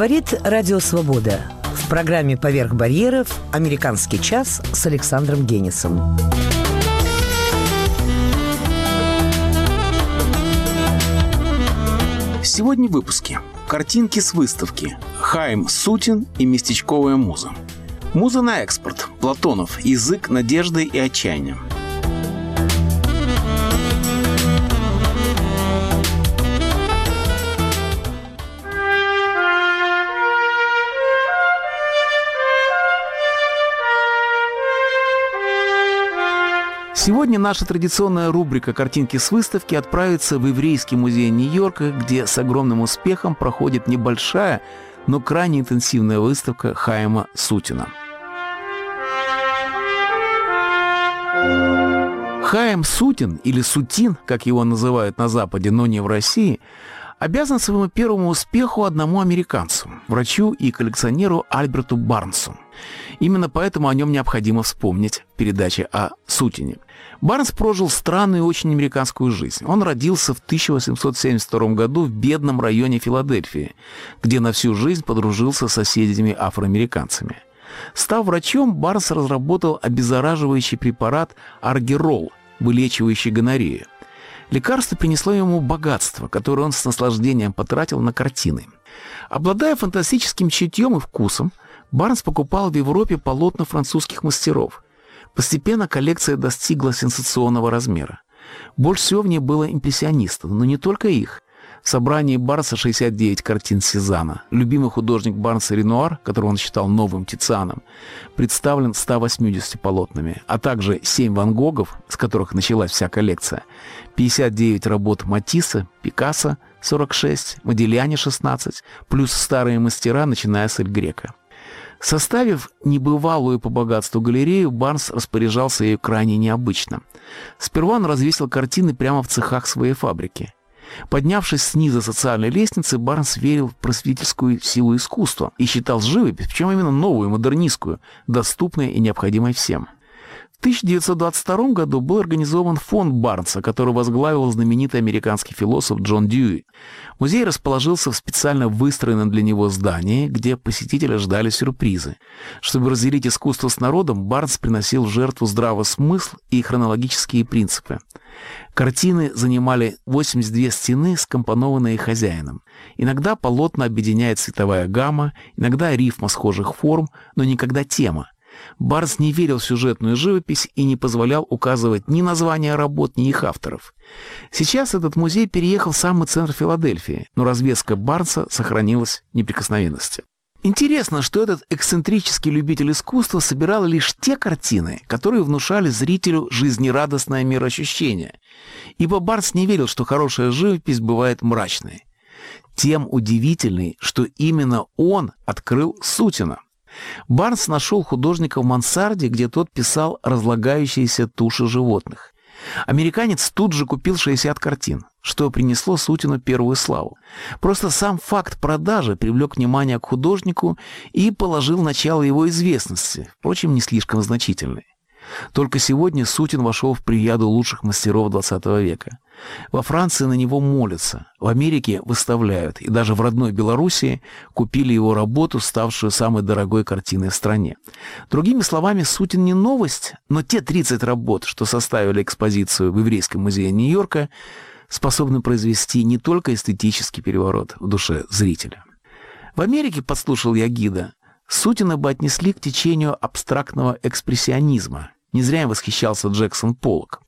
Говорит Радио Свобода. В программе «Поверх барьеров» «Американский час» с Александром Генисом. Сегодня в выпуске. Картинки с выставки. Хайм Сутин и местечковая муза. Муза на экспорт. Платонов. Язык надежды и отчаяния. Наша традиционная рубрика «Картинки с выставки» отправится в Еврейский музей Нью-Йорка, где с огромным успехом проходит небольшая, но крайне интенсивная выставка Хайма Сутина. Хайм Сутин, или Сутин, как его называют на Западе, но не в России, обязан своему первому успеху одному американцу, врачу и коллекционеру Альберту Барнсу. Именно поэтому о нем необходимо вспомнить в передаче о Сутине. Барнс прожил странную и очень американскую жизнь. Он родился в 1872 году в бедном районе Филадельфии, где на всю жизнь подружился с соседями-афроамериканцами. Став врачом, Барнс разработал обеззараживающий препарат аргирол, вылечивающий гонорею. Лекарство принесло ему богатство, которое он с наслаждением потратил на картины. Обладая фантастическим чутьем и вкусом, Барнс покупал в Европе полотна французских мастеров – Постепенно коллекция достигла сенсационного размера. Больше всего в ней было импрессионистов, но не только их. В собрании Барса 69 картин Сезана. Любимый художник Барнса Ренуар, которого он считал новым Тицианом, представлен 180 полотнами, а также 7 Ван Гогов, с которых началась вся коллекция, 59 работ Матисса, Пикассо, 46, Модельяне 16, плюс старые мастера, начиная с Эль Грека. Составив небывалую по богатству галерею, Барнс распоряжался ею крайне необычно. Сперва он развесил картины прямо в цехах своей фабрики. Поднявшись снизу социальной лестницы, Барнс верил в просветительскую силу искусства и считал живопись, причем именно новую, модернистскую, доступной и необходимой всем. В 1922 году был организован фонд Барнса, который возглавил знаменитый американский философ Джон Дьюи. Музей расположился в специально выстроенном для него здании, где посетители ждали сюрпризы. Чтобы разделить искусство с народом, Барнс приносил в жертву здравый смысл и хронологические принципы. Картины занимали 82 стены, скомпонованные хозяином. Иногда полотна объединяет цветовая гамма, иногда рифма схожих форм, но никогда тема. Барнс не верил в сюжетную живопись и не позволял указывать ни названия работ, ни их авторов. Сейчас этот музей переехал в самый центр Филадельфии, но развеска Барнса сохранилась в неприкосновенности. Интересно, что этот эксцентрический любитель искусства собирал лишь те картины, которые внушали зрителю жизнерадостное мироощущение. Ибо Барнс не верил, что хорошая живопись бывает мрачной. Тем удивительный, что именно он открыл Сутина. Барнс нашел художника в мансарде, где тот писал разлагающиеся туши животных. Американец тут же купил 60 картин, что принесло Сутину первую славу. Просто сам факт продажи привлек внимание к художнику и положил начало его известности, впрочем, не слишком значительной. Только сегодня Сутин вошел в прияду лучших мастеров XX века. Во Франции на него молятся, в Америке выставляют, и даже в родной Белоруссии купили его работу, ставшую самой дорогой картиной в стране. Другими словами, Сутин не новость, но те 30 работ, что составили экспозицию в Еврейском музее Нью-Йорка, способны произвести не только эстетический переворот в душе зрителя. В Америке, подслушал я гида, Сутина бы отнесли к течению абстрактного экспрессионизма – не зря им восхищался Джексон Поллок.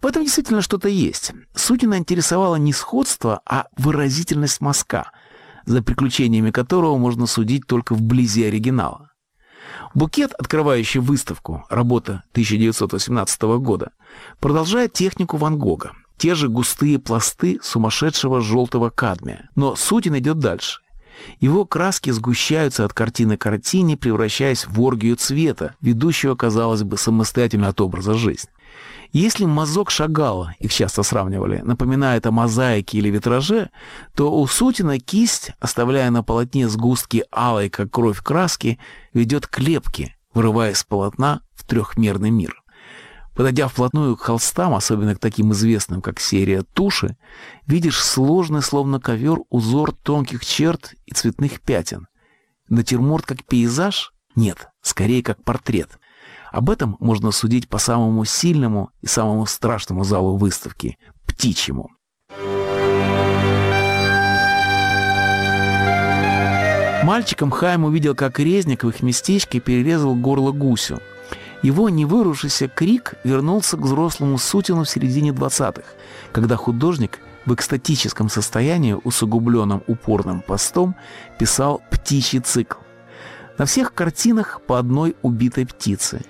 В этом действительно что-то есть. Сутина интересовала не сходство, а выразительность мазка, за приключениями которого можно судить только вблизи оригинала. Букет, открывающий выставку, работа 1918 года, продолжает технику Ван Гога. Те же густые пласты сумасшедшего желтого кадмия. Но Сутин идет дальше. Его краски сгущаются от картины к картине, превращаясь в оргию цвета, ведущего, казалось бы, самостоятельно от образа жизни. Если мазок Шагала, их часто сравнивали, напоминает о мозаике или витраже, то у Сутина кисть, оставляя на полотне сгустки алой, как кровь краски, ведет к лепке, вырывая из полотна в трехмерный мир. Подойдя вплотную к холстам, особенно к таким известным, как серия «Туши», видишь сложный, словно ковер, узор тонких черт и цветных пятен. Натюрморт как пейзаж? Нет, скорее как портрет. Об этом можно судить по самому сильному и самому страшному залу выставки – птичьему. Мальчиком Хайм увидел, как резник в их местечке перерезал горло гусю – его невырушившийся крик вернулся к взрослому Сутину в середине 20-х, когда художник в экстатическом состоянии, усугубленном упорным постом, писал «Птичий цикл». На всех картинах по одной убитой птице.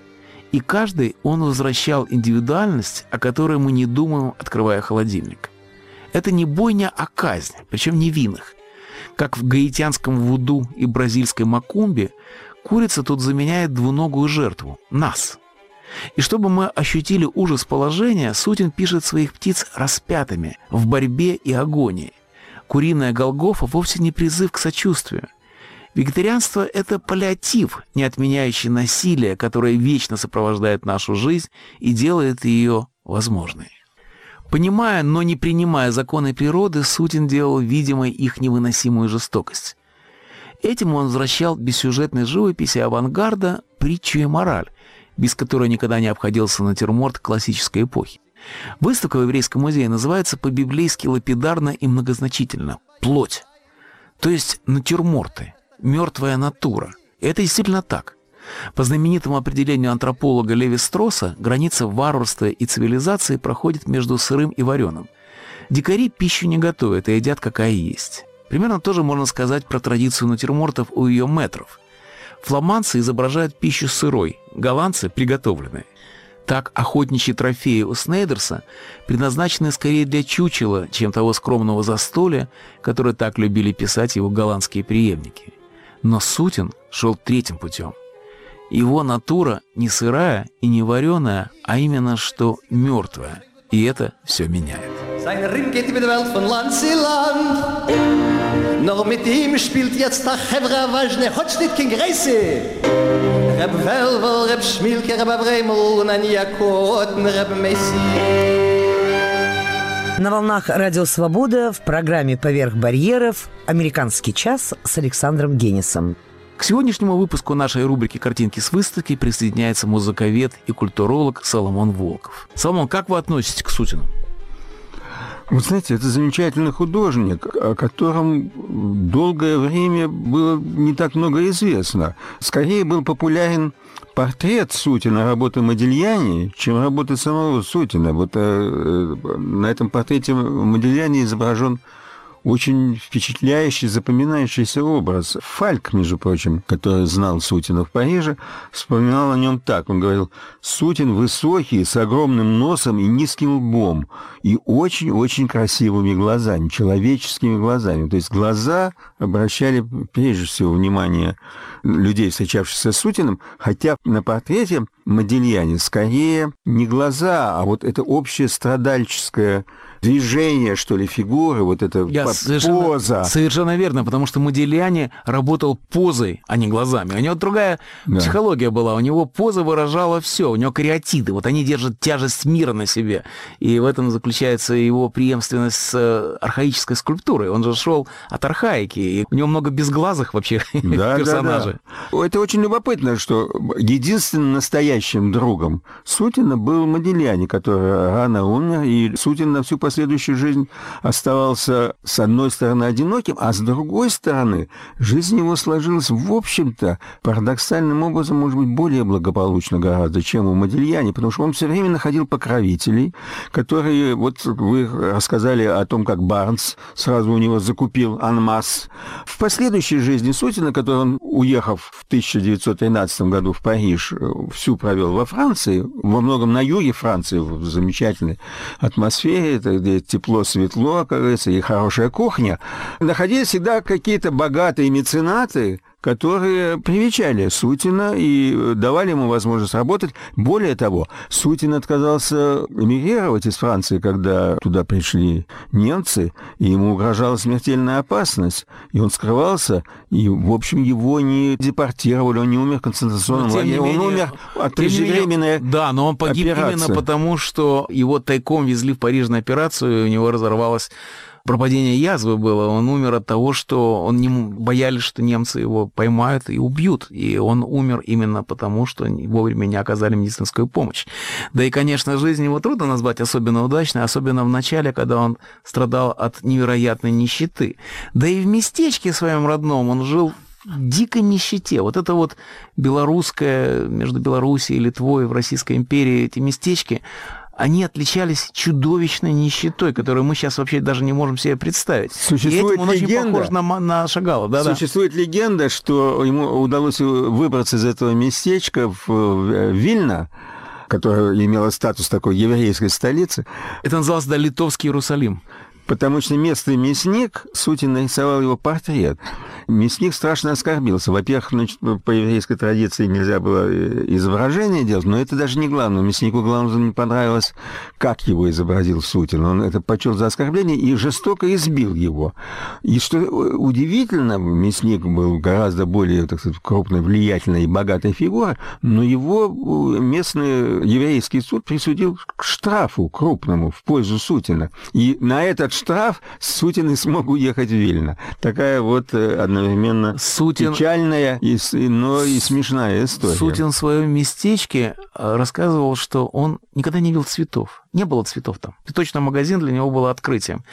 И каждый он возвращал индивидуальность, о которой мы не думаем, открывая холодильник. Это не бойня, а казнь, причем невинных. Как в гаитянском вуду и бразильской макумбе, Курица тут заменяет двуногую жертву – нас. И чтобы мы ощутили ужас положения, Сутин пишет своих птиц распятыми, в борьбе и агонии. Куриная Голгофа вовсе не призыв к сочувствию. Вегетарианство – это паллиатив, не отменяющий насилие, которое вечно сопровождает нашу жизнь и делает ее возможной. Понимая, но не принимая законы природы, Сутин делал видимой их невыносимую жестокость. Этим он возвращал бессюжетной живописи авангарда притчу и мораль, без которой никогда не обходился натюрморт классической эпохи. Выставка в Еврейском музее называется по-библейски лапидарно и многозначительно «плоть». То есть натюрморты, мертвая натура. Это действительно так. По знаменитому определению антрополога Леви Строса, граница варварства и цивилизации проходит между сырым и вареным. Дикари пищу не готовят и едят какая есть. Примерно тоже можно сказать про традицию натюрмортов у ее метров. Фламандцы изображают пищу сырой, голландцы – приготовленной. Так охотничьи трофеи у Снейдерса предназначены скорее для чучела, чем того скромного застолья, которое так любили писать его голландские преемники. Но Сутин шел третьим путем. Его натура не сырая и не вареная, а именно что мертвая. И это все меняет. Sein Ring geht über die Welt von Land zu Land. Nur mit ihm spielt jetzt der Chevra Vajne, хоть nicht kein Greise. Reb Velvel, Reb Schmilke, Reb Avremel, und ein Jakot, Reb Messi. На волнах Радио Свобода в программе «Поверх барьеров» «Американский час» с Александром Генисом. К сегодняшнему выпуску нашей рубрики «Картинки с выставки» присоединяется музыковед и культуролог Соломон Волков. Соломон, как вы относитесь к Сутину? Вы знаете, это замечательный художник, о котором долгое время было не так много известно. Скорее был популярен портрет Сутина работы Модильяни, чем работы самого Сутина. Вот э, э на этом портрете Модильяни изображен очень впечатляющий, запоминающийся образ. Фальк, между прочим, который знал Сутина в Париже, вспоминал о нем так. Он говорил, Сутин высокий, с огромным носом и низким лбом, и очень-очень красивыми глазами, человеческими глазами. То есть глаза обращали прежде всего внимание людей, встречавшихся с Сутиным, хотя на портрете Модильяне скорее не глаза, а вот это общее страдальческое движение, что ли, фигуры, вот эта Я совершенно, поза. Совершенно верно, потому что Модильяне работал позой, а не глазами. У него другая да. психология была, у него поза выражала все, у него кариатиды, вот они держат тяжесть мира на себе. И в этом заключается его преемственность с э, архаической скульптурой. Он же шел от архаики, и у него много безглазых вообще да, персонажей. Да, да. Это очень любопытно, что единственным настоящим другом Сутина был Модильяне, который рано умер, и Сутин на всю последующую жизнь оставался, с одной стороны, одиноким, а с другой стороны, жизнь его сложилась, в общем-то, парадоксальным образом, может быть, более благополучно гораздо, чем у Модильяне, потому что он все время находил покровителей, которые, вот вы рассказали о том, как Барнс сразу у него закупил анмас. В последующей жизни Сутина, который он, уехав в 1913 году в Париж, всю провел во Франции, во многом на юге Франции, в замечательной атмосфере, это где тепло, светло, говорится, и хорошая кухня, находились всегда какие-то богатые меценаты, которые привечали Сутина и давали ему возможность работать. Более того, Сутин отказался эмигрировать из Франции, когда туда пришли немцы, и ему угрожала смертельная опасность, и он скрывался, и, в общем, его не депортировали, он не умер в концентрационном лагере, он умер от преждевременной Да, но он погиб операции. именно потому, что его тайком везли в Париж на операцию, и у него разорвалась пропадение язвы было. Он умер от того, что он не боялись, что немцы его поймают и убьют. И он умер именно потому, что вовремя не оказали медицинскую помощь. Да и, конечно, жизнь его трудно назвать особенно удачной, особенно в начале, когда он страдал от невероятной нищеты. Да и в местечке своем родном он жил дикой нищете. Вот это вот белорусское, между Белоруссией и Литвой в Российской империи, эти местечки, они отличались чудовищной нищетой, которую мы сейчас вообще даже не можем себе представить. Существует и этим он легенда, очень похож на, на Шагала. Да, Существует да. легенда, что ему удалось выбраться из этого местечка в, Вильно, которая имела статус такой еврейской столицы. Это называлось да, Литовский Иерусалим. Потому что местный мясник, Сутин нарисовал его портрет. Мясник страшно оскорбился. Во-первых, значит, по еврейской традиции нельзя было э, изображение делать, но это даже не главное. Мяснику главное не понравилось, как его изобразил Сутин. Он это почел за оскорбление и жестоко избил его. И что удивительно, мясник был гораздо более, так сказать, крупной, влиятельной и богатой фигурой, но его э, местный еврейский суд присудил к штрафу крупному в пользу Сутина. И на этот штраф Сутин и смог уехать в Вильно. Такая вот одна э, одновременно Сутин... печальная, и, но и смешная история. Сутин в своем местечке э, рассказывал, что он никогда не видел цветов. Не было цветов там. Цветочный магазин для него было открытием.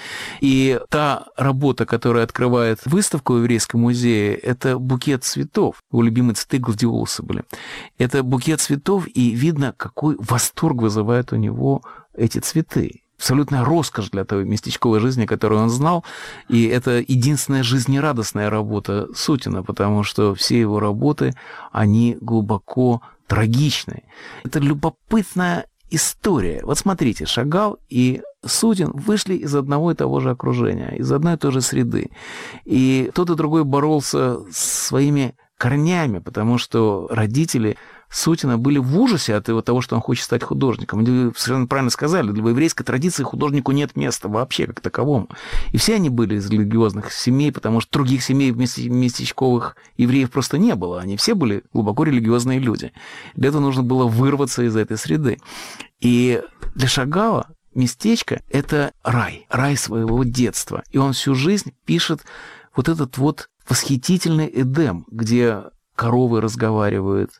И та работа, которая открывает выставку в Еврейском музее, это букет цветов. Его любимые цветы гладиолусы были. Это букет цветов, и видно, какой восторг вызывает у него эти цветы абсолютная роскошь для той местечковой жизни, которую он знал. И это единственная жизнерадостная работа Сутина, потому что все его работы, они глубоко трагичны. Это любопытная история. Вот смотрите, Шагал и Сутин вышли из одного и того же окружения, из одной и той же среды. И тот и другой боролся с своими корнями, потому что родители Сутина были в ужасе от того, что он хочет стать художником. Вы совершенно правильно сказали, для еврейской традиции художнику нет места вообще как таковому. И все они были из религиозных семей, потому что других семей местечковых евреев просто не было. Они все были глубоко религиозные люди. Для этого нужно было вырваться из этой среды. И для Шагала местечко — это рай, рай своего детства. И он всю жизнь пишет вот этот вот восхитительный Эдем, где коровы разговаривают.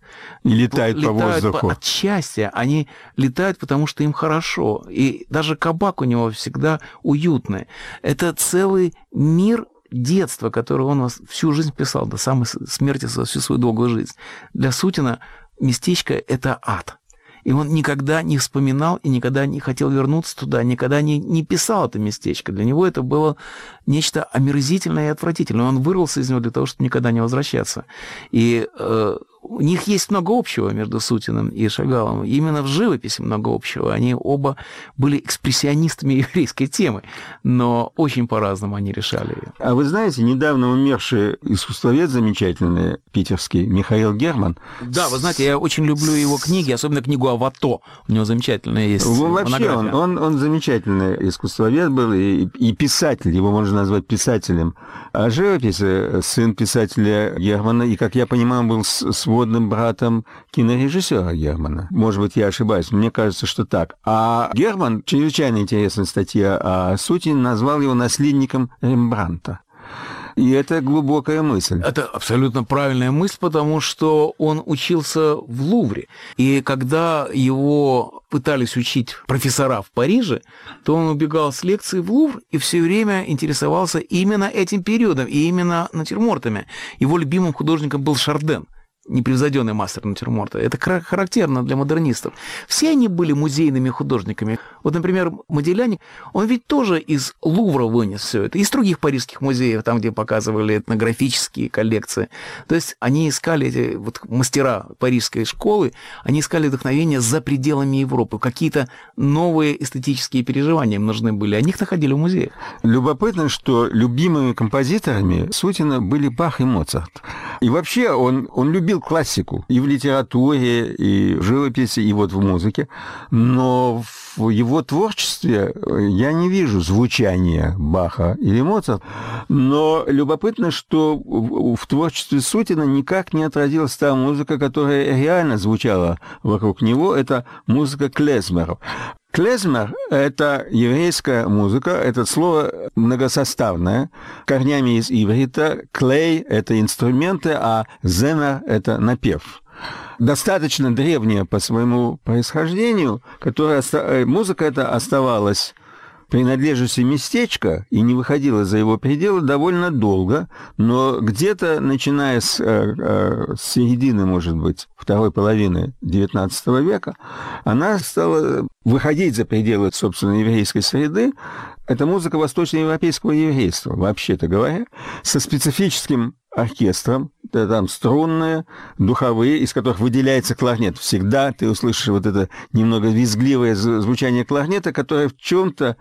Летают, летают по воздуху. По, от счастья. Они летают, потому что им хорошо. И даже кабак у него всегда уютный. Это целый мир детства, который он всю жизнь писал, до самой смерти, всю свою долгую жизнь. Для Сутина местечко – это ад. И он никогда не вспоминал и никогда не хотел вернуться туда, никогда не, не писал это местечко. Для него это было нечто омерзительное и отвратительное. Он вырвался из него для того, чтобы никогда не возвращаться. И э, у них есть много общего между Сутиным и Шагалом. Именно в живописи много общего. Они оба были экспрессионистами еврейской темы, но очень по-разному они решали ее. А вы знаете, недавно умерший искусствовед замечательный питерский Михаил Герман. Да, вы знаете, я очень люблю его книги, особенно книгу «Авато». У него замечательная есть Вообще, он, он, он замечательный искусствовед был и, и писатель, его можно назвать писателем. А живопись сын писателя Германа, и, как я понимаю, был с сводным братом кинорежиссера Германа. Может быть, я ошибаюсь, мне кажется, что так. А Герман, чрезвычайно интересная статья о Сутине, назвал его наследником Рембранта. И это глубокая мысль. Это абсолютно правильная мысль, потому что он учился в Лувре. И когда его пытались учить профессора в Париже, то он убегал с лекции в Лувр и все время интересовался именно этим периодом и именно натюрмортами. Его любимым художником был Шарден непревзойденный мастер натюрморта. Это характерно для модернистов. Все они были музейными художниками. Вот, например, Моделяне, он ведь тоже из Лувра вынес все это, из других парижских музеев, там, где показывали этнографические коллекции. То есть они искали, эти вот мастера парижской школы, они искали вдохновение за пределами Европы. Какие-то новые эстетические переживания им нужны были. Они их находили в музеях. Любопытно, что любимыми композиторами Сутина были Бах и Моцарт. И вообще он, он любил классику и в литературе, и в живописи, и вот в музыке. Но в его творчестве я не вижу звучания Баха или Моцарта. Но любопытно, что в, творчестве Сутина никак не отразилась та музыка, которая реально звучала вокруг него. Это музыка клезмеров. Клезмер – это еврейская музыка, это слово многосоставное, корнями из иврита. Клей – это инструменты, а земер – это напев. Достаточно древняя по своему происхождению, которая, э, музыка эта оставалась принадлежностью местечка и не выходила за его пределы довольно долго, но где-то, начиная с, э, э, с середины, может быть, второй половины XIX века, она стала выходить за пределы, собственно, еврейской среды. Это музыка восточноевропейского еврейства, вообще-то говоря, со специфическим оркестром, это там струнные, духовые, из которых выделяется кларнет. Всегда ты услышишь вот это немного визгливое звучание кларнета, которое в чем-то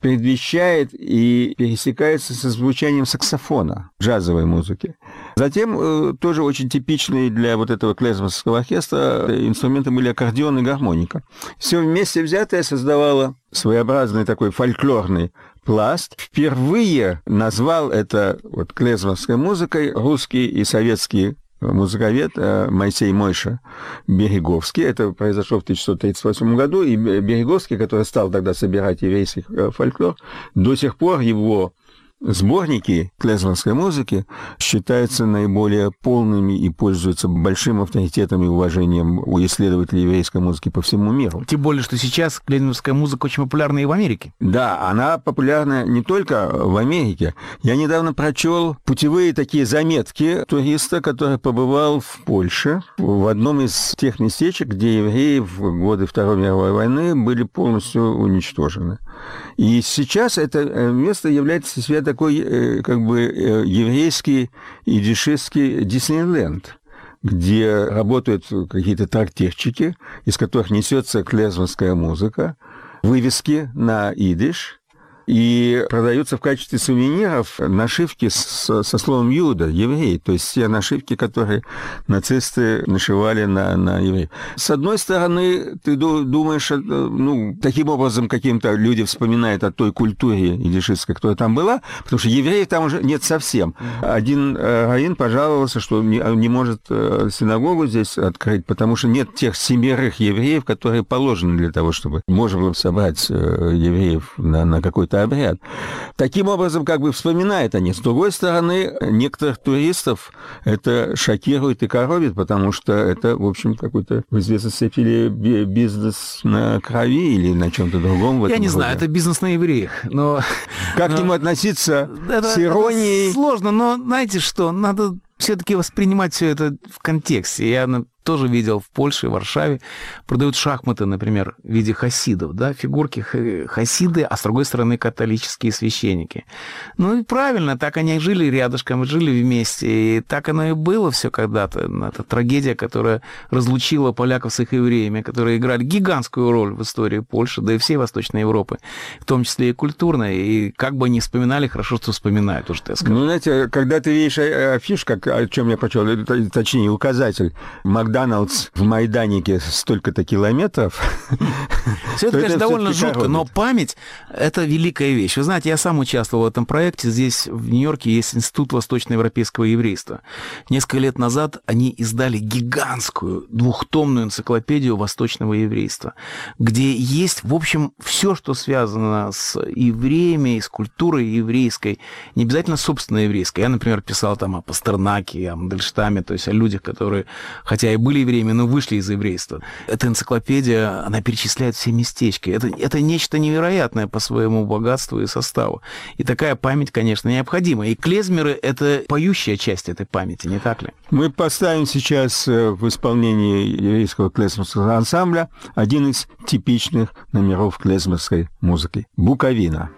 предвещает и пересекается со звучанием саксофона джазовой музыки. Затем э, тоже очень типичные для вот этого клезмовского оркестра инструменты были аккордеон и гармоника. Все вместе взятое создавало своеобразный такой фольклорный пласт. Впервые назвал это вот клезмовской музыкой русский и советский музыковед э, Моисей Мойша Береговский. Это произошло в 1638 году, и Береговский, который стал тогда собирать еврейский э, фольклор, до сих пор его Сборники клезморской музыки считаются наиболее полными и пользуются большим авторитетом и уважением у исследователей еврейской музыки по всему миру. Тем более, что сейчас клезморская музыка очень популярна и в Америке. Да, она популярна не только в Америке. Я недавно прочел путевые такие заметки туриста, который побывал в Польше, в одном из тех местечек, где евреи в годы Второй мировой войны были полностью уничтожены. И сейчас это э, место является себе такой э, как бы э, еврейский и дешевский Диснейленд где работают какие-то трактирчики, из которых несется клезмовская музыка, вывески на идиш, и продаются в качестве сувениров нашивки с, со словом «юда», «еврей», то есть те нашивки, которые нацисты нашивали на, на евреев. С одной стороны, ты думаешь, э, ну, таким образом каким-то люди вспоминают о той культуре идишистской, которая там была, потому что евреев там уже нет совсем. Один э, раввин пожаловался, что не, не может э, синагогу здесь открыть, потому что нет тех семерых евреев, которые положены для того, чтобы можно было собрать евреев на, на какой-то обряд. Таким образом, как бы вспоминают они. С другой стороны, некоторых туристов это шокирует и коробит, потому что это, в общем, какой-то в известной степени бизнес на крови или на чем-то другом. Я не роде. знаю, это бизнес на евреях, но... Как но... к нему относиться это, с иронией? Это сложно, но знаете что, надо все-таки воспринимать все это в контексте. Я тоже видел в Польше, в Варшаве, продают шахматы, например, в виде хасидов, да, фигурки хасиды, а с другой стороны католические священники. Ну и правильно, так они жили рядышком, жили вместе, и так оно и было все когда-то. Это трагедия, которая разлучила поляков с их евреями, которые играли гигантскую роль в истории Польши, да и всей Восточной Европы, в том числе и культурной, и как бы они вспоминали, хорошо, что вспоминают, уж ты скажу. Ну, знаете, когда ты видишь афиш, как, о чем я прочел, точнее, указатель, Макдоналдс в Майданике столько-то километров. Все это, конечно, довольно жутко, но память — это великая вещь. Вы знаете, я сам участвовал в этом проекте. Здесь, в Нью-Йорке, есть Институт восточноевропейского еврейства. Несколько лет назад они издали гигантскую двухтомную энциклопедию восточного еврейства, где есть, в общем, все, что связано с евреями, с культурой еврейской, не обязательно собственно еврейской. Я, например, писал там о Пастернаке, о Мандельштаме, то есть о людях, которые, хотя и были евреями, но вышли из еврейства. Эта энциклопедия, она перечисляет все местечки. Это, это нечто невероятное по своему богатству и составу. И такая память, конечно, необходима. И клезмеры — это поющая часть этой памяти, не так ли? Мы поставим сейчас э, в исполнении еврейского клезмерского ансамбля один из типичных номеров клезмерской музыки — «Буковина».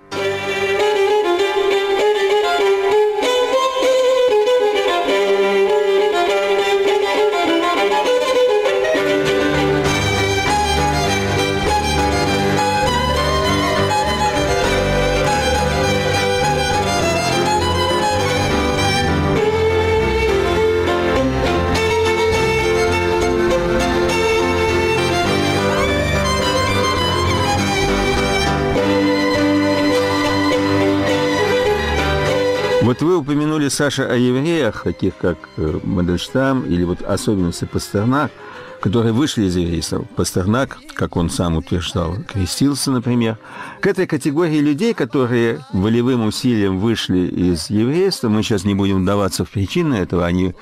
Вот вы упомянули, Саша, о евреях, таких как э, Мандельштам или вот особенности Пастернак, которые вышли из еврейства. Пастернак, как он сам утверждал, крестился, например. К этой категории людей, которые волевым усилием вышли из еврейства, мы сейчас не будем вдаваться в причины этого, они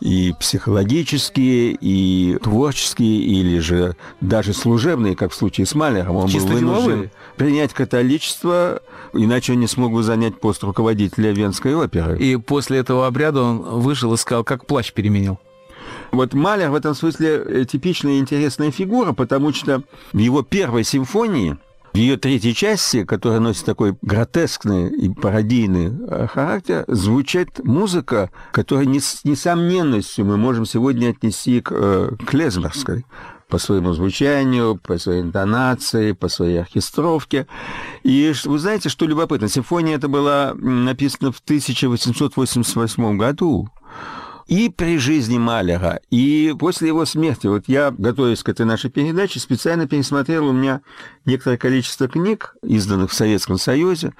и психологические, и творческие, или же даже служебные, как в случае с Малером. Он Чисто был вынужден деловые. принять католичество, иначе он не смог бы занять пост руководителя Венской оперы. И после этого обряда он вышел и сказал, как плащ переменил. Вот Малер в этом смысле э, типичная и интересная фигура, потому что в его первой симфонии, в ее третьей части, которая носит такой гротескный и пародийный э, характер, звучит музыка, которая не с несомненностью мы можем сегодня отнести к, э, по своему звучанию, по своей интонации, по своей оркестровке. И вы знаете, что любопытно? Симфония эта была написана в 1888 году. И при жизни Малера, и после его смерти. Вот я, готовясь к этой нашей передаче, специально пересмотрел у меня некоторое количество книг, изданных в Советском Союзе,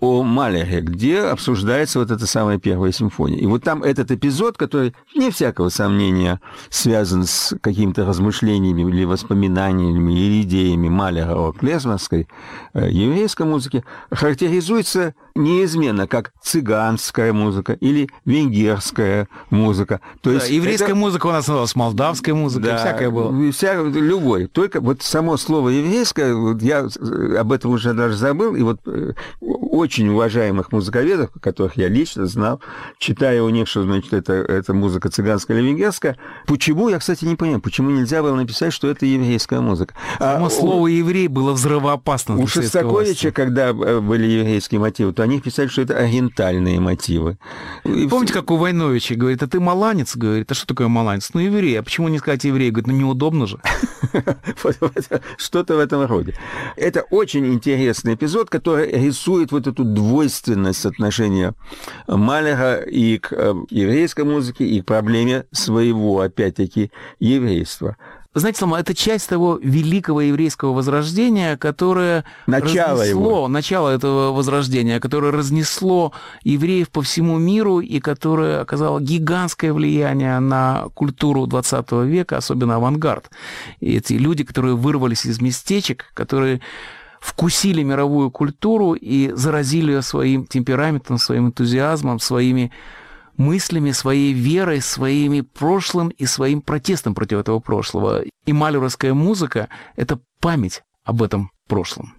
о Малере, где обсуждается вот эта самая первая симфония. И вот там этот эпизод, который, не всякого сомнения, связан с какими-то размышлениями или воспоминаниями или идеями Малера о клезмерской э, еврейской музыке, характеризуется неизменно как цыганская музыка или венгерская музыка. То Да, есть еврейская это- музыка у нас называлась молдавская музыка, и всякое было. Вся, любой. Только вот само слово еврейское, вот я э, об этом уже даже забыл, и вот э, очень уважаемых музыковедов, которых я лично знал, читая у них, что значит это, это музыка цыганская или венгерская, почему, я, кстати, не понимаю, почему нельзя было написать, что это еврейская музыка. Само у- слово «еврей» было взрывоопасно у Шостаковича, когда э, были еврейские мотивы, то они писали, что это ориентальные мотивы. И Помните, как у Войновича говорит, а ты маланец? Говорит, а что такое маланец? Ну, еврей. А почему не сказать еврей? Говорит, ну, неудобно же. Что-то в этом роде. Это очень интересный эпизод, который рисует вот эту двойственность отношения Малера и к э, еврейской музыке, и к проблеме своего, опять-таки, еврейства. Знаете, Слава, это часть того великого еврейского возрождения, которое Начало разнесло, его. начало этого возрождения, которое разнесло евреев по всему миру и которое оказало гигантское влияние на культуру 20 века, особенно авангард. И эти люди, которые вырвались из местечек, которые вкусили мировую культуру и заразили ее своим темпераментом, своим энтузиазмом, своими мыслями, своей верой, своими прошлым и своим протестом против этого прошлого. И малюровская музыка — это память об этом прошлом.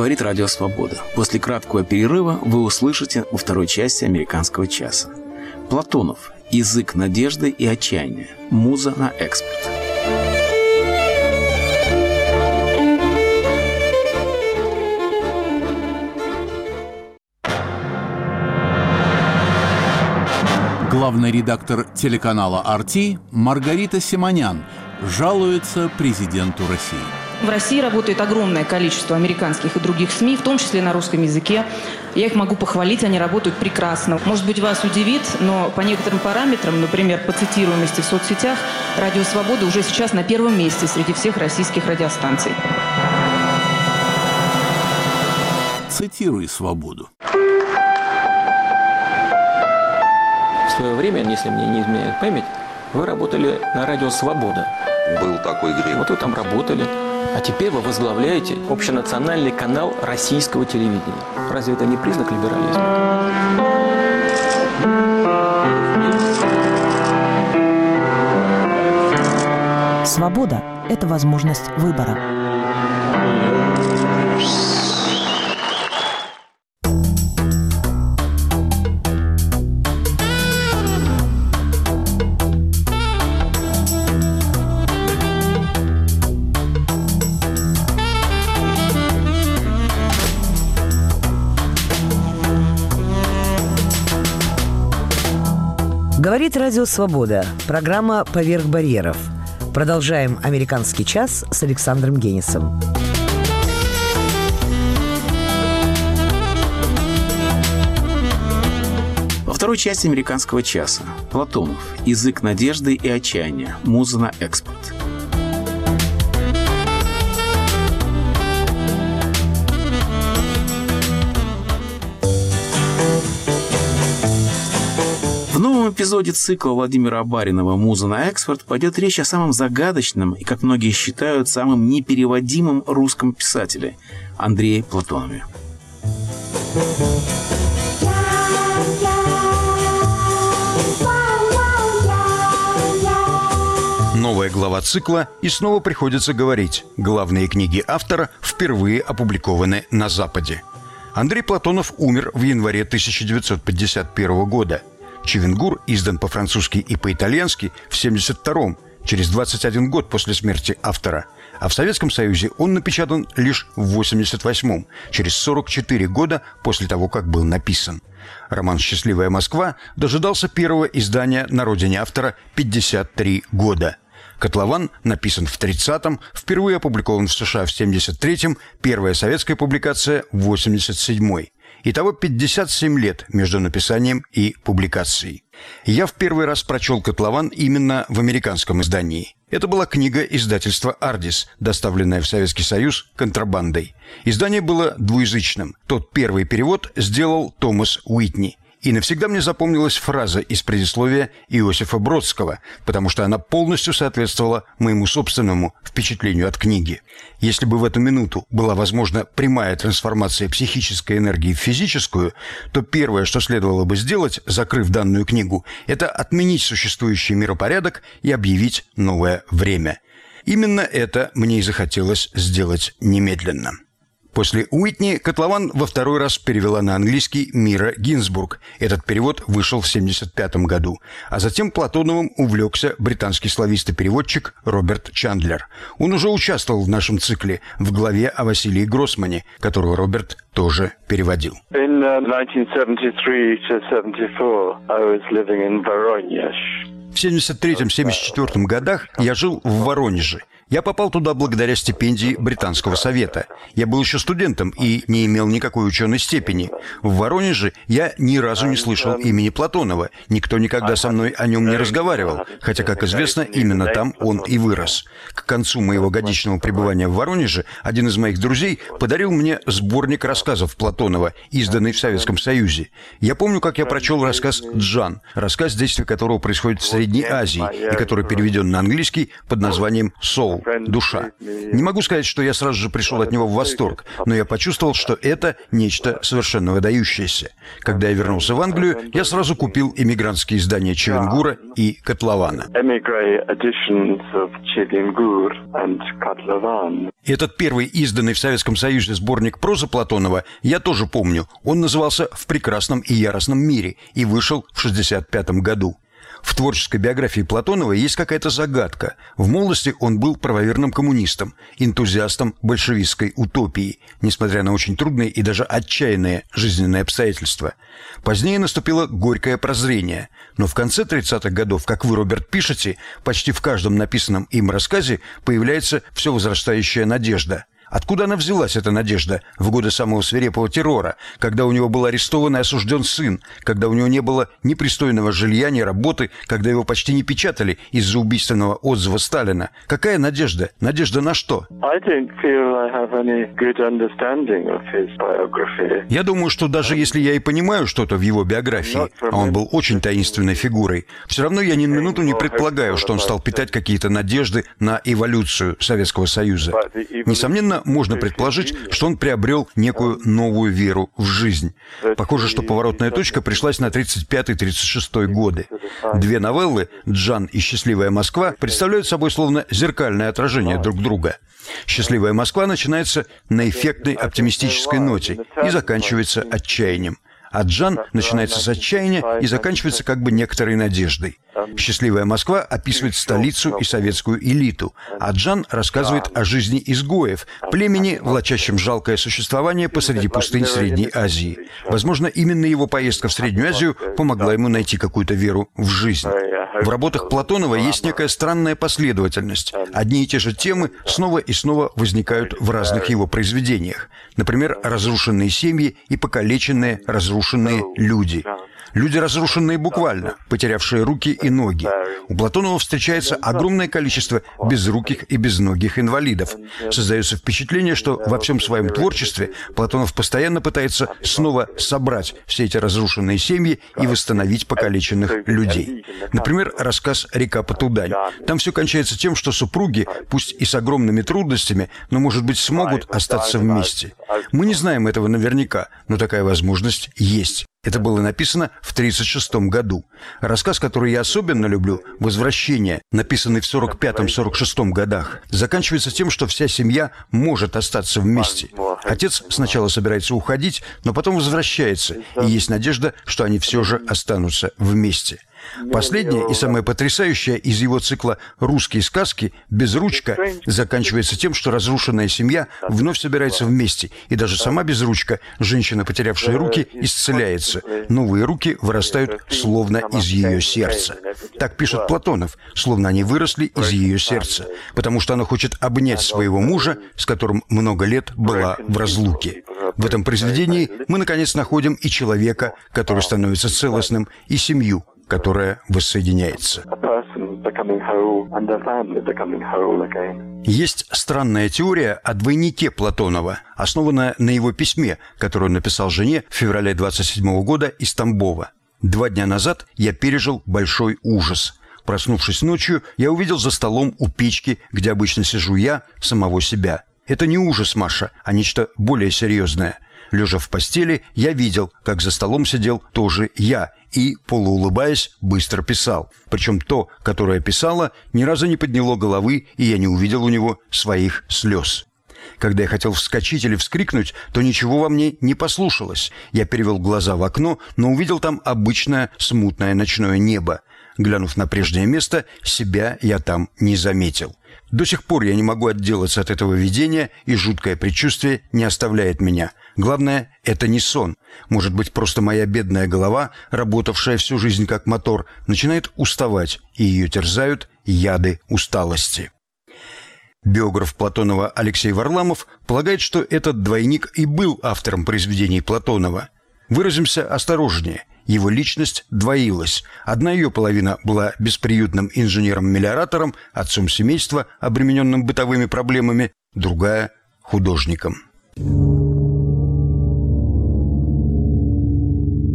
Говорит Радио Свобода. После краткого перерыва вы услышите во второй части «Американского часа». Платонов. Язык надежды и отчаяния. Муза на экспорт. Главный редактор телеканала «Арти» Маргарита Симонян жалуется президенту России. В России работает огромное количество американских и других СМИ, в том числе на русском языке. Я их могу похвалить, они работают прекрасно. Может быть, вас удивит, но по некоторым параметрам, например, по цитируемости в соцсетях, Радио Свобода уже сейчас на первом месте среди всех российских радиостанций. Цитируй свободу. В свое время, если мне не изменяет память, вы работали на радио «Свобода». Был такой грех. Вот вы там работали. А теперь вы возглавляете общенациональный канал российского телевидения. Разве это не признак либерализма? Свобода – это возможность выбора. Говорит Радио Свобода. Программа «Поверх барьеров». Продолжаем «Американский час» с Александром Генисом. Во второй части «Американского часа» Платонов «Язык надежды и отчаяния. Муза на экспорт». Новом эпизоде цикла Владимира Баринова «Муза на экспорт» пойдет речь о самом загадочном и, как многие считают, самым непереводимом русском писателе – Андрее Платонове. Новая глава цикла, и снова приходится говорить. Главные книги автора впервые опубликованы на Западе. Андрей Платонов умер в январе 1951 года. Чевенгур издан по-французски и по-итальянски в 1972 через 21 год после смерти автора. А в Советском Союзе он напечатан лишь в 1988 через 44 года после того, как был написан. Роман «Счастливая Москва» дожидался первого издания на родине автора 53 года. «Котлован» написан в 30-м, впервые опубликован в США в 73-м, первая советская публикация в 87-й. Итого 57 лет между написанием и публикацией. Я в первый раз прочел «Котлован» именно в американском издании. Это была книга издательства «Ардис», доставленная в Советский Союз контрабандой. Издание было двуязычным. Тот первый перевод сделал Томас Уитни. И навсегда мне запомнилась фраза из предисловия Иосифа Бродского, потому что она полностью соответствовала моему собственному впечатлению от книги. Если бы в эту минуту была возможна прямая трансформация психической энергии в физическую, то первое, что следовало бы сделать, закрыв данную книгу, это отменить существующий миропорядок и объявить новое время. Именно это мне и захотелось сделать немедленно. После Уитни котлован во второй раз перевела на английский Мира Гинзбург. Этот перевод вышел в 1975 году. А затем Платоновым увлекся британский славист и переводчик Роберт Чандлер. Он уже участвовал в нашем цикле в главе о Василии Гроссмане, которую Роберт тоже переводил. In uh, 1973 to 74, I was living in Voronezh. В 73-74 годах я жил в Воронеже. Я попал туда благодаря стипендии Британского совета. Я был еще студентом и не имел никакой ученой степени. В Воронеже я ни разу не слышал имени Платонова. Никто никогда со мной о нем не разговаривал, хотя, как известно, именно там он и вырос. К концу моего годичного пребывания в Воронеже один из моих друзей подарил мне сборник рассказов Платонова, изданный в Советском Союзе. Я помню, как я прочел рассказ «Джан», рассказ, действие которого происходит в Средней Азии и который переведен на английский под названием Душа. Не могу сказать, что я сразу же пришел от него в восторг, но я почувствовал, что это нечто совершенно выдающееся. Когда я вернулся в Англию, я сразу купил эмигрантские издания Чевенгура и Котлована. Этот первый изданный в Советском Союзе сборник прозы Платонова я тоже помню. Он назывался «В прекрасном и яростном мире» и вышел в 1965 году. В творческой биографии Платонова есть какая-то загадка. В молодости он был правоверным коммунистом, энтузиастом большевистской утопии, несмотря на очень трудные и даже отчаянные жизненные обстоятельства. Позднее наступило горькое прозрение. Но в конце 30-х годов, как вы, Роберт, пишете, почти в каждом написанном им рассказе появляется все возрастающая надежда – Откуда она взялась, эта надежда, в годы самого свирепого террора, когда у него был арестован и осужден сын, когда у него не было ни пристойного жилья, ни работы, когда его почти не печатали из-за убийственного отзыва Сталина? Какая надежда? Надежда на что? Я думаю, что даже если я и понимаю что-то в его биографии, а он был очень таинственной фигурой, все равно я ни на минуту не предполагаю, что он стал питать какие-то надежды на эволюцию Советского Союза. Несомненно, можно предположить, что он приобрел некую новую веру в жизнь. Похоже, что поворотная точка пришлась на 35-36 годы. Две новеллы «Джан» и «Счастливая Москва» представляют собой словно зеркальное отражение друг друга. «Счастливая Москва» начинается на эффектной оптимистической ноте и заканчивается отчаянием. А Джан начинается с отчаяния и заканчивается как бы некоторой надеждой. Счастливая Москва описывает столицу и советскую элиту, а Джан рассказывает о жизни изгоев, племени, влачащем жалкое существование посреди пустынь Средней Азии. Возможно, именно его поездка в Среднюю Азию помогла ему найти какую-то веру в жизнь. В работах Платонова есть некая странная последовательность. Одни и те же темы снова и снова возникают в разных его произведениях. Например, разрушенные семьи и покалеченные, разрушенные люди. Люди, разрушенные буквально, потерявшие руки и ноги. У Платонова встречается огромное количество безруких и безногих инвалидов. Создается впечатление, что во всем своем творчестве Платонов постоянно пытается снова собрать все эти разрушенные семьи и восстановить покалеченных людей. Например, рассказ «Река Потудань». Там все кончается тем, что супруги, пусть и с огромными трудностями, но, может быть, смогут остаться вместе. Мы не знаем этого наверняка, но такая возможность есть. Это было написано в 1936 году. Рассказ, который я особенно люблю, «Возвращение», написанный в 1945-1946 годах, заканчивается тем, что вся семья может остаться вместе. Отец сначала собирается уходить, но потом возвращается, и есть надежда, что они все же останутся вместе. Последняя и самая потрясающая из его цикла «Русские сказки» «Безручка» заканчивается тем, что разрушенная семья вновь собирается вместе, и даже сама Безручка, женщина, потерявшая руки, исцеляется. Новые руки вырастают словно из ее сердца. Так пишет Платонов, словно они выросли из ее сердца, потому что она хочет обнять своего мужа, с которым много лет была в разлуке. В этом произведении мы, наконец, находим и человека, который становится целостным, и семью, которая воссоединяется. Есть странная теория о двойнике Платонова, основанная на его письме, которое он написал жене в феврале 27 года из Тамбова. Два дня назад я пережил большой ужас. Проснувшись ночью, я увидел за столом у печки, где обычно сижу я, самого себя. Это не ужас, Маша, а нечто более серьезное – Лежа в постели, я видел, как за столом сидел тоже я и, полуулыбаясь, быстро писал. Причем то, которое писала, ни разу не подняло головы, и я не увидел у него своих слез. Когда я хотел вскочить или вскрикнуть, то ничего во мне не послушалось. Я перевел глаза в окно, но увидел там обычное смутное ночное небо. Глянув на прежнее место, себя я там не заметил. До сих пор я не могу отделаться от этого видения, и жуткое предчувствие не оставляет меня. Главное, это не сон. Может быть, просто моя бедная голова, работавшая всю жизнь как мотор, начинает уставать, и ее терзают яды усталости. Биограф Платонова Алексей Варламов полагает, что этот двойник и был автором произведений Платонова. Выразимся осторожнее. Его личность двоилась. Одна ее половина была бесприютным инженером-мелиоратором, отцом семейства, обремененным бытовыми проблемами, другая – художником.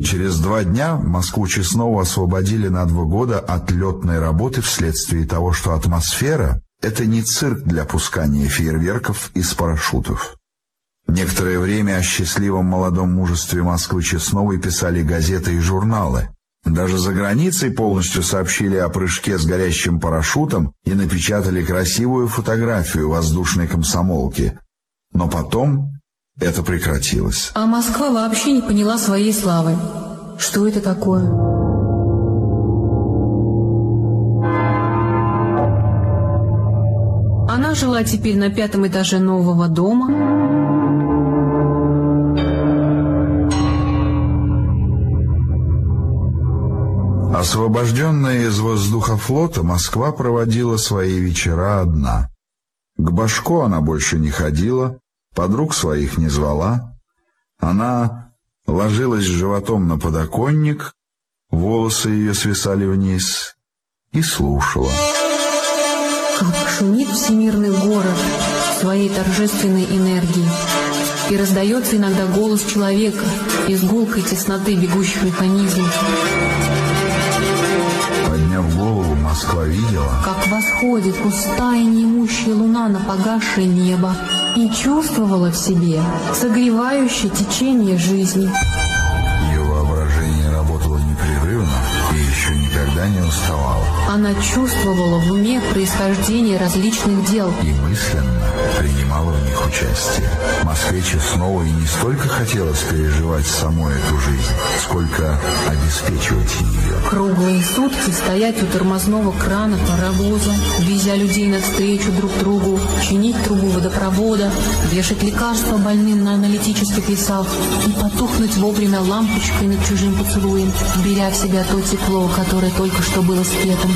Через два дня Москву Честнову освободили на два года от летной работы вследствие того, что атмосфера – это не цирк для пускания фейерверков из парашютов. Некоторое время о счастливом молодом мужестве Москвы Честновой писали газеты и журналы. Даже за границей полностью сообщили о прыжке с горящим парашютом и напечатали красивую фотографию воздушной комсомолки. Но потом это прекратилось. А Москва вообще не поняла своей славы. Что это такое? Жила теперь на пятом этаже нового дома. Освобожденная из воздухофлота, Москва проводила свои вечера одна. К Башко она больше не ходила, подруг своих не звала. Она ложилась животом на подоконник, волосы ее свисали вниз и слушала. Шумит всемирный город своей торжественной энергией. И раздается иногда голос человека из гулкой тесноты бегущих механизмов. Подняв голову, Москва видела, как восходит пустая неимущая луна на погасшее небо, и чувствовала в себе согревающее течение жизни. Ее воображение работало непрерывно, и еще никогда не уставала. Она чувствовала в уме происхождение различных дел. И мысленно принимала в них участие. Москве Честнову и не столько хотелось переживать саму эту жизнь, сколько обеспечивать ее. Круглые сутки стоять у тормозного крана паровоза, везя людей навстречу друг другу, чинить трубу водопровода, вешать лекарства больным на аналитических весах и потухнуть вовремя лампочкой над чужим поцелуем, беря в себя то тепло, которое только что было спетом.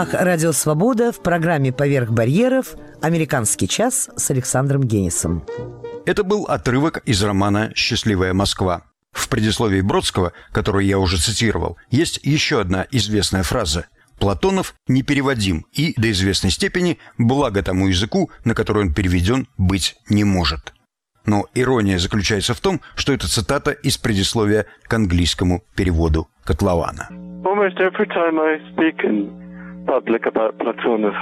Волнах Радио Свобода в программе «Поверх барьеров» «Американский час» с Александром Генисом. Это был отрывок из романа «Счастливая Москва». В предисловии Бродского, который я уже цитировал, есть еще одна известная фраза «Платонов непереводим и, до известной степени, благо тому языку, на который он переведен, быть не может». Но ирония заключается в том, что это цитата из предисловия к английскому переводу Котлована. Almost every time I speak in public about Platonov,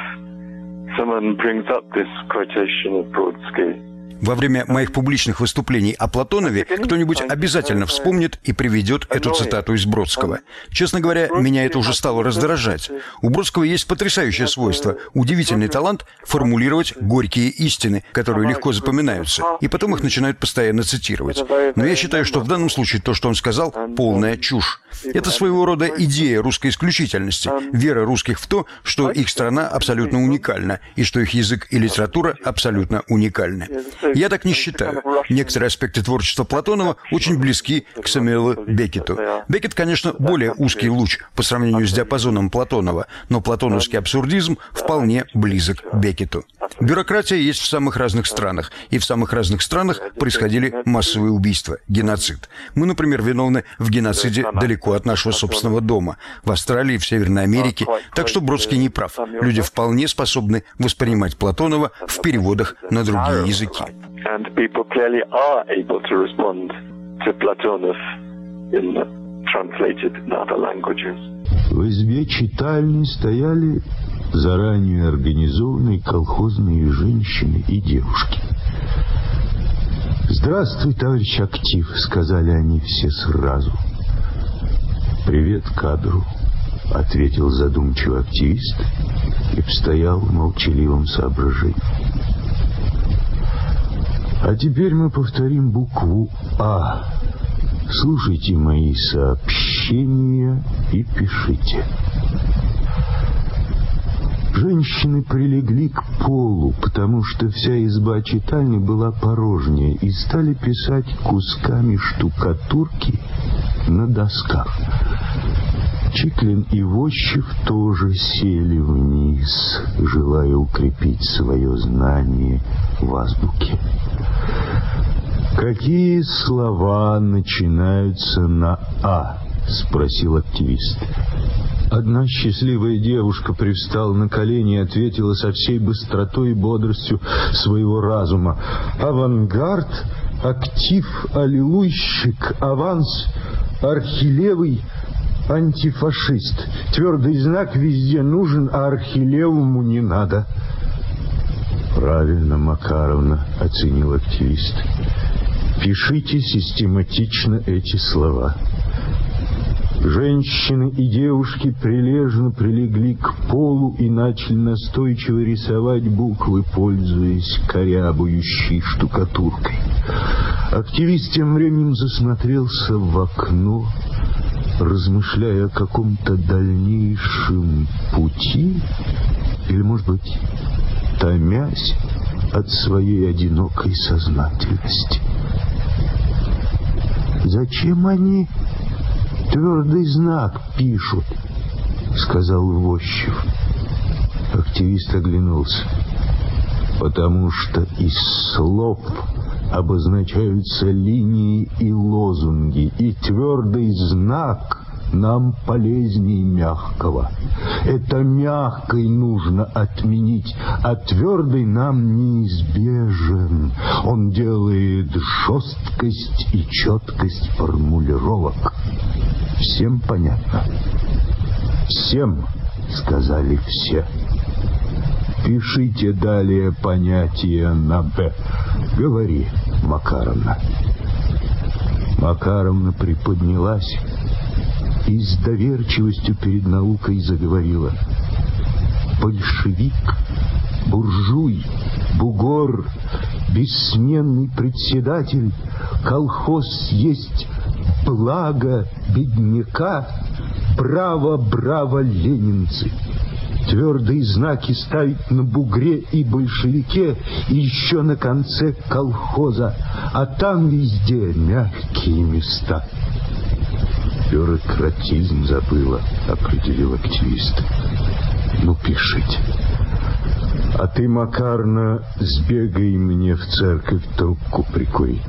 someone brings up this quotation of Brodsky. Во время моих публичных выступлений о Платонове кто-нибудь обязательно вспомнит и приведет эту цитату из Бродского. Честно говоря, меня это уже стало раздражать. У Бродского есть потрясающее свойство, удивительный талант формулировать горькие истины, которые легко запоминаются, и потом их начинают постоянно цитировать. Но я считаю, что в данном случае то, что он сказал, полная чушь. Это своего рода идея русской исключительности, вера русских в то, что их страна абсолютно уникальна, и что их язык и литература абсолютно уникальны. Я так не считаю. Некоторые аспекты творчества Платонова очень близки к Самуэлу Беккету. Беккет, конечно, более узкий луч по сравнению с диапазоном Платонова, но платоновский абсурдизм вполне близок к Беккету. Бюрократия есть в самых разных странах, и в самых разных странах происходили массовые убийства, геноцид. Мы, например, виновны в геноциде далеко от нашего собственного дома, в Австралии, в Северной Америке, так что Бродский не прав. Люди вполне способны воспринимать Платонова в переводах на другие языки. And people clearly are able to respond to Platonov in translated in other languages. В избе читальни стояли заранее организованные колхозные женщины и девушки. «Здравствуй, товарищ актив», — сказали они все сразу. «Привет кадру», — ответил задумчивый активист и постоял в молчаливом соображении. А теперь мы повторим букву «А». Слушайте мои сообщения и пишите. Женщины прилегли к полу, потому что вся изба читальни была порожняя, и стали писать кусками штукатурки на досках. Чиклин и Вощев тоже сели вниз, желая укрепить свое знание в азбуке. Какие слова начинаются на «а»? Спросил активист. Одна счастливая девушка привстала на колени и ответила со всей быстротой и бодростью своего разума. Авангард, актив, аллилуйщик, аванс, архилевый, антифашист. Твердый знак везде нужен, а архилевому не надо. Правильно, Макаровна, оценил активист. Пишите систематично эти слова. Женщины и девушки прилежно прилегли к полу и начали настойчиво рисовать буквы, пользуясь корябующей штукатуркой. Активист тем временем засмотрелся в окно, размышляя о каком-то дальнейшем пути, или, может быть, томясь от своей одинокой сознательности. Зачем они твердый знак пишут, сказал Вощев. Активист оглянулся. Потому что из слов обозначаются линии и лозунги, и твердый знак нам полезней мягкого. Это мягкой нужно отменить, а твердый нам неизбежен. Он делает жесткость и четкость формулировок. Всем понятно? Всем, сказали все. Пишите далее понятие на «Б». Говори, Макаровна. Макаровна приподнялась и с доверчивостью перед наукой заговорила. Большевик, буржуй, бугор, бессменный председатель, колхоз есть благо бедняка, браво, браво, ленинцы. Твердые знаки ставить на бугре и большевике, и еще на конце колхоза, а там везде мягкие места. Бюрократизм забыла, определил активист. Ну, пишите. А ты, Макарна, сбегай мне в церковь трубку прикури.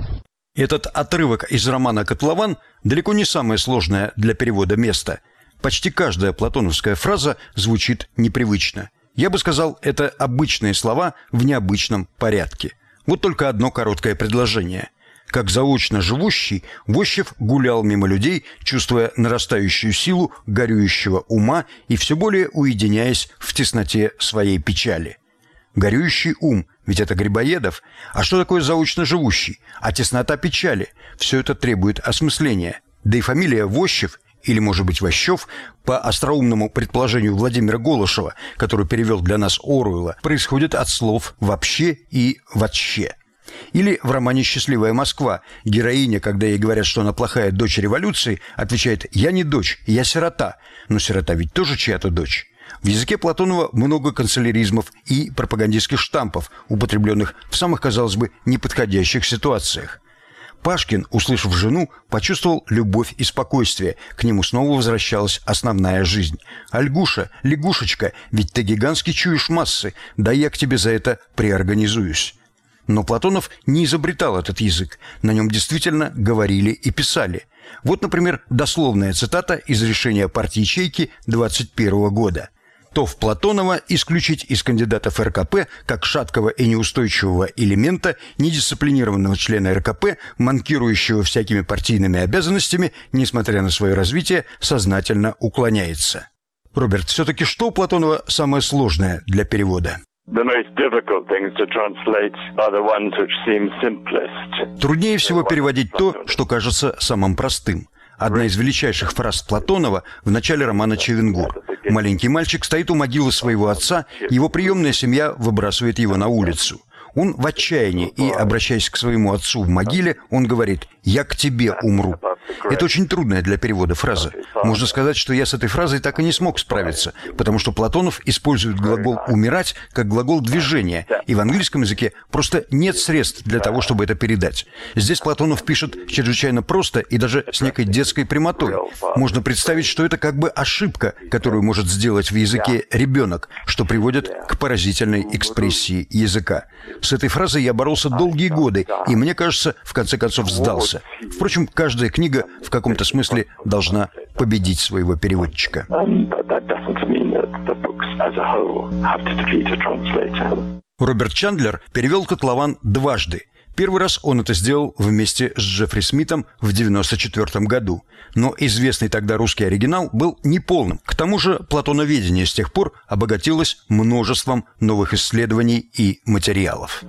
Этот отрывок из романа «Котлован» далеко не самое сложное для перевода место. Почти каждая платоновская фраза звучит непривычно. Я бы сказал, это обычные слова в необычном порядке. Вот только одно короткое предложение – как заочно живущий, Вощев гулял мимо людей, чувствуя нарастающую силу горюющего ума и все более уединяясь в тесноте своей печали. Горюющий ум, ведь это Грибоедов. А что такое заочно живущий? А теснота печали. Все это требует осмысления. Да и фамилия Вощев или, может быть, Ващев, по остроумному предположению Владимира Голышева, который перевел для нас Оруэлла, происходит от слов «вообще» и «вообще». Или в романе «Счастливая Москва» героиня, когда ей говорят, что она плохая дочь революции, отвечает «Я не дочь, я сирота». Но сирота ведь тоже чья-то дочь. В языке Платонова много канцеляризмов и пропагандистских штампов, употребленных в самых, казалось бы, неподходящих ситуациях. Пашкин, услышав жену, почувствовал любовь и спокойствие. К нему снова возвращалась основная жизнь. «Альгуша, лягушечка, ведь ты гигантски чуешь массы, да я к тебе за это приорганизуюсь». Но Платонов не изобретал этот язык. На нем действительно говорили и писали. Вот, например, дословная цитата из решения партии ячейки 21 года. То в Платонова исключить из кандидатов РКП как шаткого и неустойчивого элемента, недисциплинированного члена РКП, манкирующего всякими партийными обязанностями, несмотря на свое развитие, сознательно уклоняется. Роберт, все-таки что у Платонова самое сложное для перевода? Труднее всего переводить то, что кажется самым простым. Одна из величайших фраз Платонова в начале романа «Чевенгур». Маленький мальчик стоит у могилы своего отца, его приемная семья выбрасывает его на улицу. Он в отчаянии, и, обращаясь к своему отцу в могиле, он говорит «Я к тебе умру». Это очень трудная для перевода фраза. Можно сказать, что я с этой фразой так и не смог справиться, потому что Платонов использует глагол «умирать» как глагол движения, и в английском языке просто нет средств для того, чтобы это передать. Здесь Платонов пишет чрезвычайно просто и даже с некой детской прямотой. Можно представить, что это как бы ошибка, которую может сделать в языке ребенок, что приводит к поразительной экспрессии языка. С этой фразой я боролся долгие годы, и мне кажется, в конце концов сдался. Впрочем, каждая книга в каком-то смысле должна победить своего переводчика. Роберт Чандлер перевел «Котлован» дважды. Первый раз он это сделал вместе с Джеффри Смитом в 1994 году. Но известный тогда русский оригинал был неполным. К тому же платоноведение с тех пор обогатилось множеством новых исследований и материалов.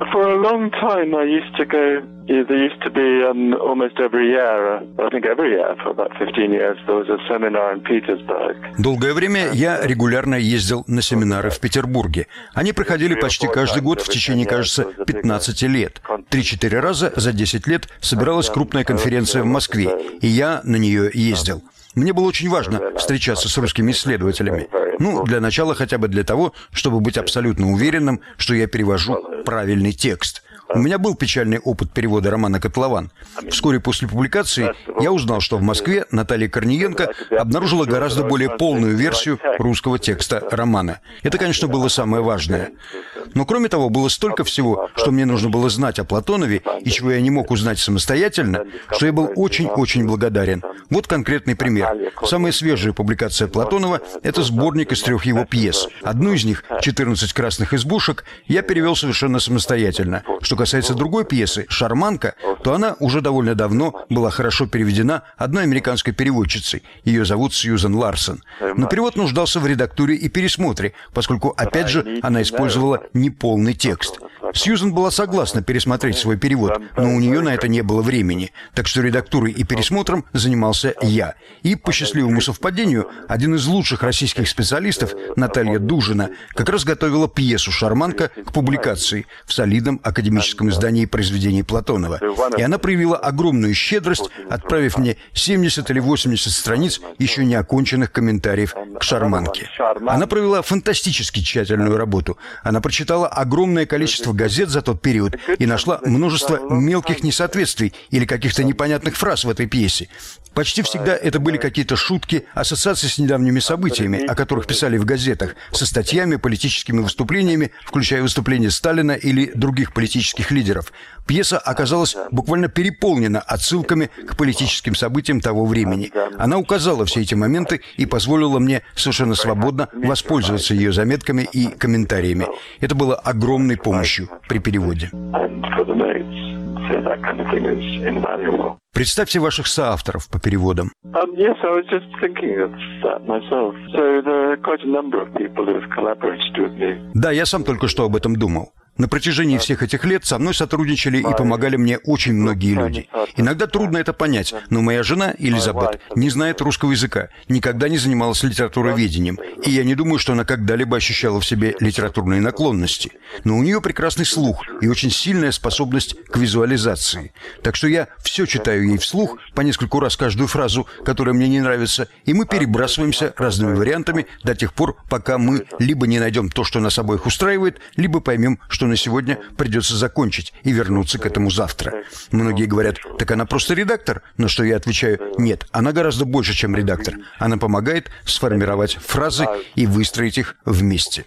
Долгое время я регулярно ездил на семинары в Петербурге. Они проходили почти каждый год в течение, кажется, 15 лет. Три-четыре раза за 10 лет собиралась крупная конференция в Москве, и я на нее ездил. Мне было очень важно встречаться с русскими исследователями. Ну, для начала хотя бы для того, чтобы быть абсолютно уверенным, что я перевожу правильный текст – у меня был печальный опыт перевода романа «Котлован». Вскоре после публикации я узнал, что в Москве Наталья Корниенко обнаружила гораздо более полную версию русского текста романа. Это, конечно, было самое важное. Но кроме того, было столько всего, что мне нужно было знать о Платонове, и чего я не мог узнать самостоятельно, что я был очень-очень благодарен. Вот конкретный пример. Самая свежая публикация Платонова – это сборник из трех его пьес. Одну из них, «14 красных избушек», я перевел совершенно самостоятельно. Что касается другой пьесы «Шарманка», то она уже довольно давно была хорошо переведена одной американской переводчицей. Ее зовут Сьюзен Ларсон. Но перевод нуждался в редактуре и пересмотре, поскольку, опять же, она использовала неполный текст. Сьюзен была согласна пересмотреть свой перевод, но у нее на это не было времени, так что редактурой и пересмотром занимался я. И, по счастливому совпадению, один из лучших российских специалистов, Наталья Дужина, как раз готовила пьесу «Шарманка» к публикации в солидном академическом издании произведений Платонова. И она проявила огромную щедрость, отправив мне 70 или 80 страниц еще не оконченных комментариев к «Шарманке». Она провела фантастически тщательную работу. Она прочитала огромное количество газет за тот период и нашла множество мелких несоответствий или каких-то непонятных фраз в этой пьесе. Почти всегда это были какие-то шутки, ассоциации с недавними событиями, о которых писали в газетах, со статьями, политическими выступлениями, включая выступления Сталина или других политических лидеров. Пьеса оказалась буквально переполнена отсылками к политическим событиям того времени. Она указала все эти моменты и позволила мне совершенно свободно воспользоваться ее заметками и комментариями. Это было огромной помощью при переводе. Представьте ваших соавторов по переводам. Um, yes, I was just thinking of that myself. So there are quite a number of people who have collaborated with me. Да, я сам только что об этом думал. На протяжении всех этих лет со мной сотрудничали и помогали мне очень многие люди. Иногда трудно это понять, но моя жена, Элизабет, не знает русского языка, никогда не занималась литературоведением, и я не думаю, что она когда-либо ощущала в себе литературные наклонности. Но у нее прекрасный слух и очень сильная способность к визуализации. Так что я все читаю ей вслух, по нескольку раз каждую фразу, которая мне не нравится, и мы перебрасываемся разными вариантами до тех пор, пока мы либо не найдем то, что нас обоих устраивает, либо поймем, что на сегодня придется закончить и вернуться к этому завтра. Многие говорят, так она просто редактор. На что я отвечаю, нет, она гораздо больше, чем редактор. Она помогает сформировать фразы и выстроить их вместе.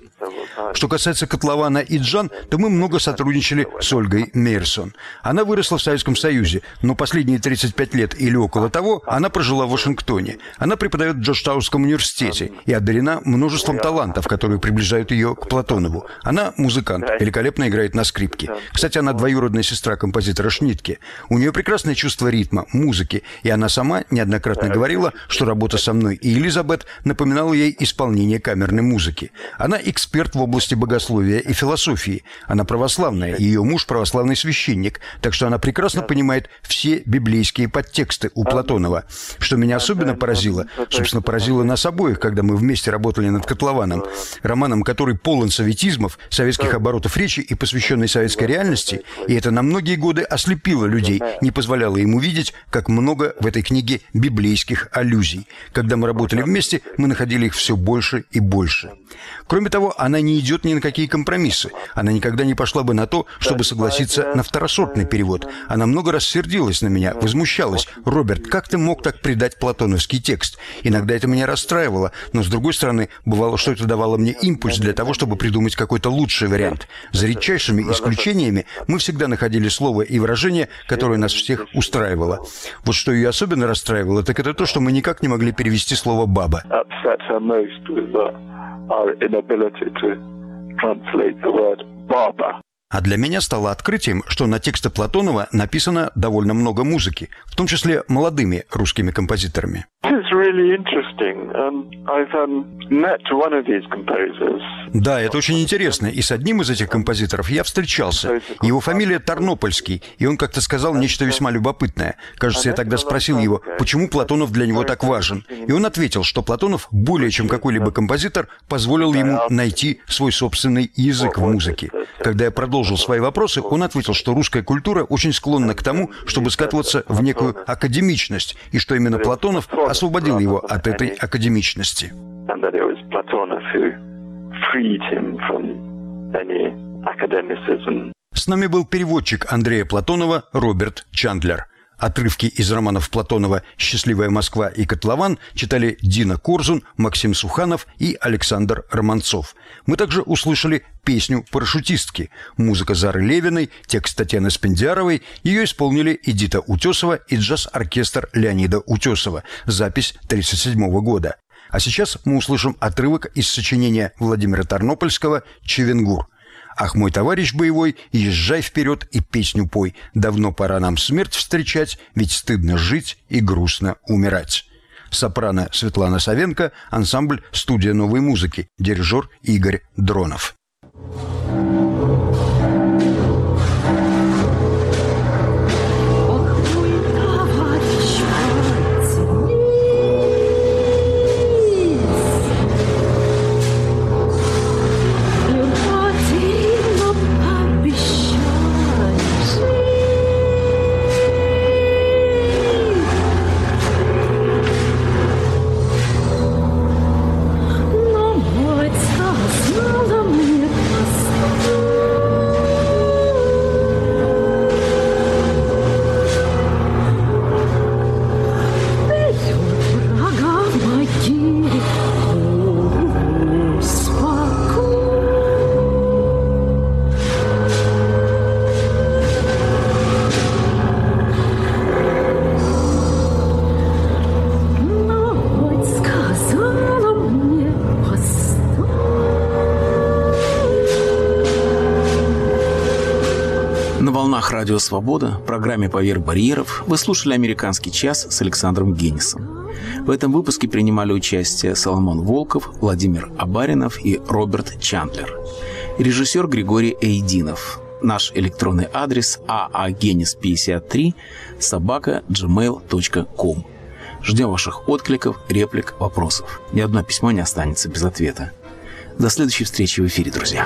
Что касается Котлована Джан, то мы много сотрудничали с Ольгой Мейерсон. Она выросла в Советском Союзе, но последние 35 лет или около того она прожила в Вашингтоне. Она преподает в Джорджтаунском университете и одарена множеством талантов, которые приближают ее к Платонову. Она музыкант, великолепно играет на скрипке. Кстати, она двоюродная сестра композитора Шнитке. У нее прекрасное чувство ритма, музыки, и она сама неоднократно говорила, что работа со мной и Элизабет напоминала ей исполнение камерной музыки. Она эксперт эксперт в области богословия и философии. Она православная, ее муж православный священник, так что она прекрасно понимает все библейские подтексты у Платонова. Что меня особенно поразило, собственно, поразило нас обоих, когда мы вместе работали над «Котлованом», романом, который полон советизмов, советских оборотов речи и посвященный советской реальности, и это на многие годы ослепило людей, не позволяло им увидеть, как много в этой книге библейских аллюзий. Когда мы работали вместе, мы находили их все больше и больше. Кроме того, она не идет ни на какие компромиссы. Она никогда не пошла бы на то, чтобы согласиться на второсортный перевод. Она много раз сердилась на меня, возмущалась. «Роберт, как ты мог так предать платоновский текст?» Иногда это меня расстраивало, но, с другой стороны, бывало, что это давало мне импульс для того, чтобы придумать какой-то лучший вариант. За редчайшими исключениями мы всегда находили слово и выражение, которое нас всех устраивало. Вот что ее особенно расстраивало, так это то, что мы никак не могли перевести слово «баба». Our inability to translate the word barber. А для меня стало открытием, что на тексты Платонова написано довольно много музыки, в том числе молодыми русскими композиторами. It is really interesting. I've um, Да, это очень интересно. И с одним из этих композиторов я встречался. Его фамилия Тарнопольский, и он как-то сказал нечто весьма любопытное. Кажется, я тогда спросил его, почему Платонов для него так важен. И он ответил, что Платонов, более чем какой-либо композитор, позволил ему найти свой собственный язык в музыке. Когда я продолжил свои вопросы, он ответил, что русская культура очень склонна к тому, чтобы скатываться в некую академичность, и что именно Платонов освободил его от этой академичности. and that it was from any academicism. С нами был переводчик Андрея Платонова Роберт Чандлер. Отрывки из романов Платонова «Счастливая Москва» и «Котлован» читали Дина Корзун, Максим Суханов и Александр Романцов. Мы также услышали песню «Парашютистки». Музыка Зары Левиной, текст Татьяны Спендиаровой. Ее исполнили Эдита Утесова и джаз-оркестр Леонида Утесова. Запись 1937 года. А сейчас мы услышим отрывок из сочинения Владимира Тарнопольского «Чевенгур». Ах, мой товарищ боевой, езжай вперед и песню пой. Давно пора нам смерть встречать, ведь стыдно жить и грустно умирать. Сопрано Светлана Савенко, ансамбль «Студия новой музыки», дирижер Игорь Дронов. Но Радио Свобода, программе «Поверх барьеров» вы слушали «Американский час» с Александром Генисом. В этом выпуске принимали участие Соломон Волков, Владимир Абаринов и Роберт Чандлер. Режиссер Григорий Эйдинов. Наш электронный адрес aagenis53 собака gmail.com. Ждем ваших откликов, реплик, вопросов. Ни одно письмо не останется без ответа. До следующей встречи в эфире, друзья.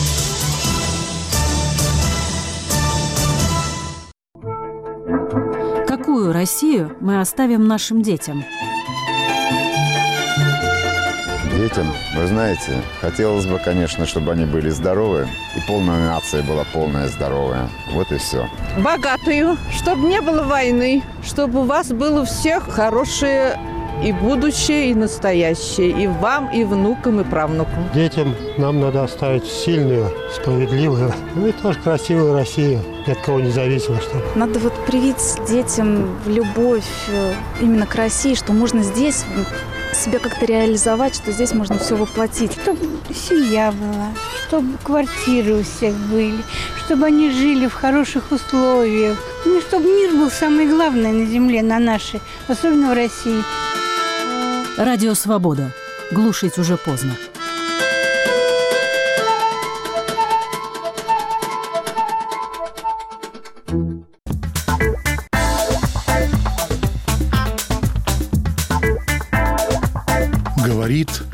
Какую Россию мы оставим нашим детям? Детям, вы знаете, хотелось бы, конечно, чтобы они были здоровы, и полная нация была полная здоровая. Вот и все. богатую, чтобы не было войны, чтобы у вас было у всех хорошее и будущее, и настоящее, и вам, и внукам, и правнукам. Детям нам надо оставить сильную, справедливую, ну и тоже красивую Россию, ни от кого не зависимо. Чтобы. Надо вот привить детям любовь э, именно к России, что можно здесь себя как-то реализовать, что здесь можно все воплотить. Чтобы семья была, чтобы квартиры у всех были, чтобы они жили в хороших условиях. Ну, чтобы мир был самый главный на земле, на нашей, особенно в России. Радио «Свобода». Глушить уже поздно.